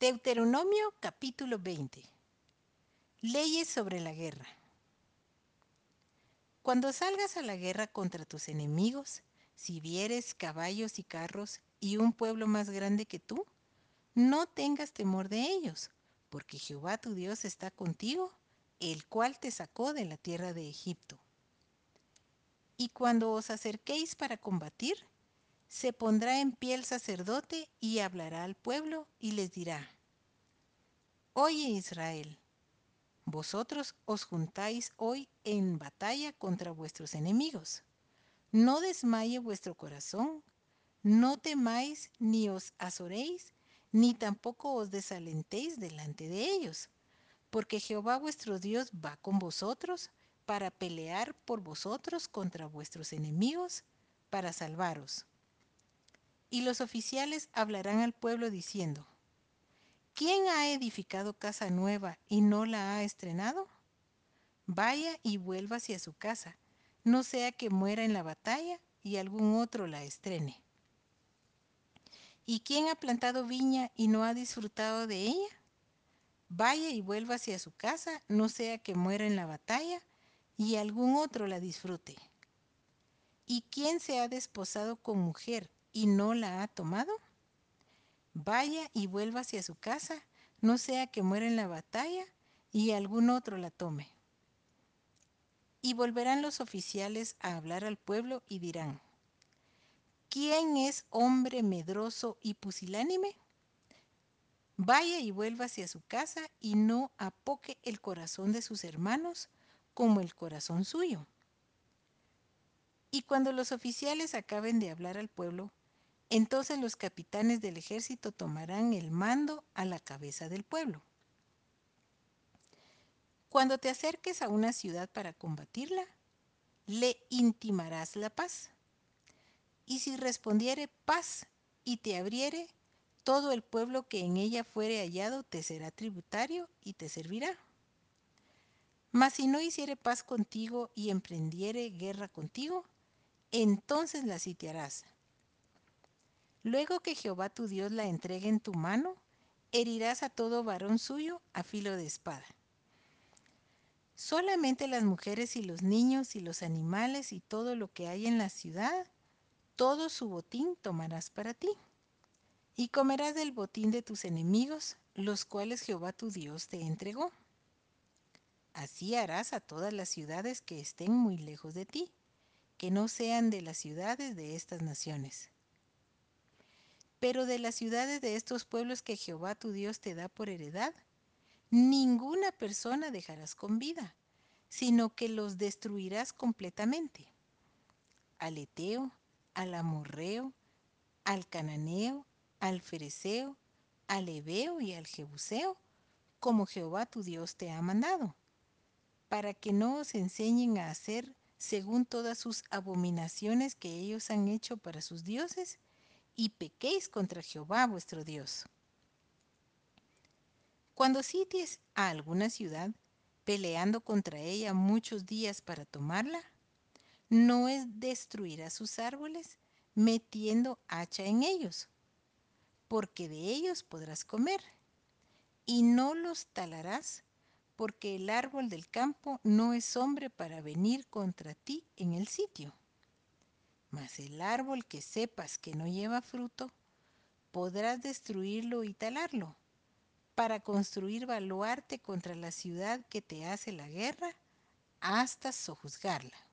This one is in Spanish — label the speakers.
Speaker 1: Deuteronomio capítulo 20. Leyes sobre la guerra. Cuando salgas a la guerra contra tus enemigos, si vieres caballos y carros y un pueblo más grande que tú, no tengas temor de ellos, porque Jehová tu Dios está contigo, el cual te sacó de la tierra de Egipto. Y cuando os acerquéis para combatir, se pondrá en pie el sacerdote y hablará al pueblo y les dirá, Oye Israel, vosotros os juntáis hoy en batalla contra vuestros enemigos. No desmaye vuestro corazón, no temáis ni os azoréis, ni tampoco os desalentéis delante de ellos, porque Jehová vuestro Dios va con vosotros para pelear por vosotros contra vuestros enemigos, para salvaros. Y los oficiales hablarán al pueblo diciendo, ¿quién ha edificado casa nueva y no la ha estrenado? Vaya y vuelva hacia su casa, no sea que muera en la batalla y algún otro la estrene. ¿Y quién ha plantado viña y no ha disfrutado de ella? Vaya y vuelva hacia su casa, no sea que muera en la batalla y algún otro la disfrute. ¿Y quién se ha desposado con mujer y no la ha tomado? Vaya y vuelva hacia su casa, no sea que muera en la batalla y algún otro la tome. Y volverán los oficiales a hablar al pueblo y dirán, ¿quién es hombre medroso y pusilánime? Vaya y vuelva hacia su casa y no apoque el corazón de sus hermanos como el corazón suyo. Y cuando los oficiales acaben de hablar al pueblo, entonces los capitanes del ejército tomarán el mando a la cabeza del pueblo. Cuando te acerques a una ciudad para combatirla, le intimarás la paz. Y si respondiere paz y te abriere, todo el pueblo que en ella fuere hallado te será tributario y te servirá. Mas si no hiciere paz contigo y emprendiere guerra contigo, entonces la sitiarás. Luego que Jehová tu Dios la entregue en tu mano, herirás a todo varón suyo a filo de espada. Solamente las mujeres y los niños y los animales y todo lo que hay en la ciudad, todo su botín tomarás para ti. Y comerás del botín de tus enemigos, los cuales Jehová tu Dios te entregó. Así harás a todas las ciudades que estén muy lejos de ti, que no sean de las ciudades de estas naciones. Pero de las ciudades de estos pueblos que Jehová tu Dios te da por heredad, ninguna persona dejarás con vida, sino que los destruirás completamente. Al Eteo, al Amorreo, al Cananeo, al Fereceo, al Ebeo y al Jebuseo, como Jehová tu Dios te ha mandado, para que no os enseñen a hacer según todas sus abominaciones que ellos han hecho para sus dioses, y pequéis contra Jehová vuestro Dios. Cuando sities a alguna ciudad, peleando contra ella muchos días para tomarla, no es destruir sus árboles metiendo hacha en ellos, porque de ellos podrás comer, y no los talarás, porque el árbol del campo no es hombre para venir contra ti en el sitio. Mas el árbol que sepas que no lleva fruto, podrás destruirlo y talarlo, para construir baluarte contra la ciudad que te hace la guerra, hasta sojuzgarla.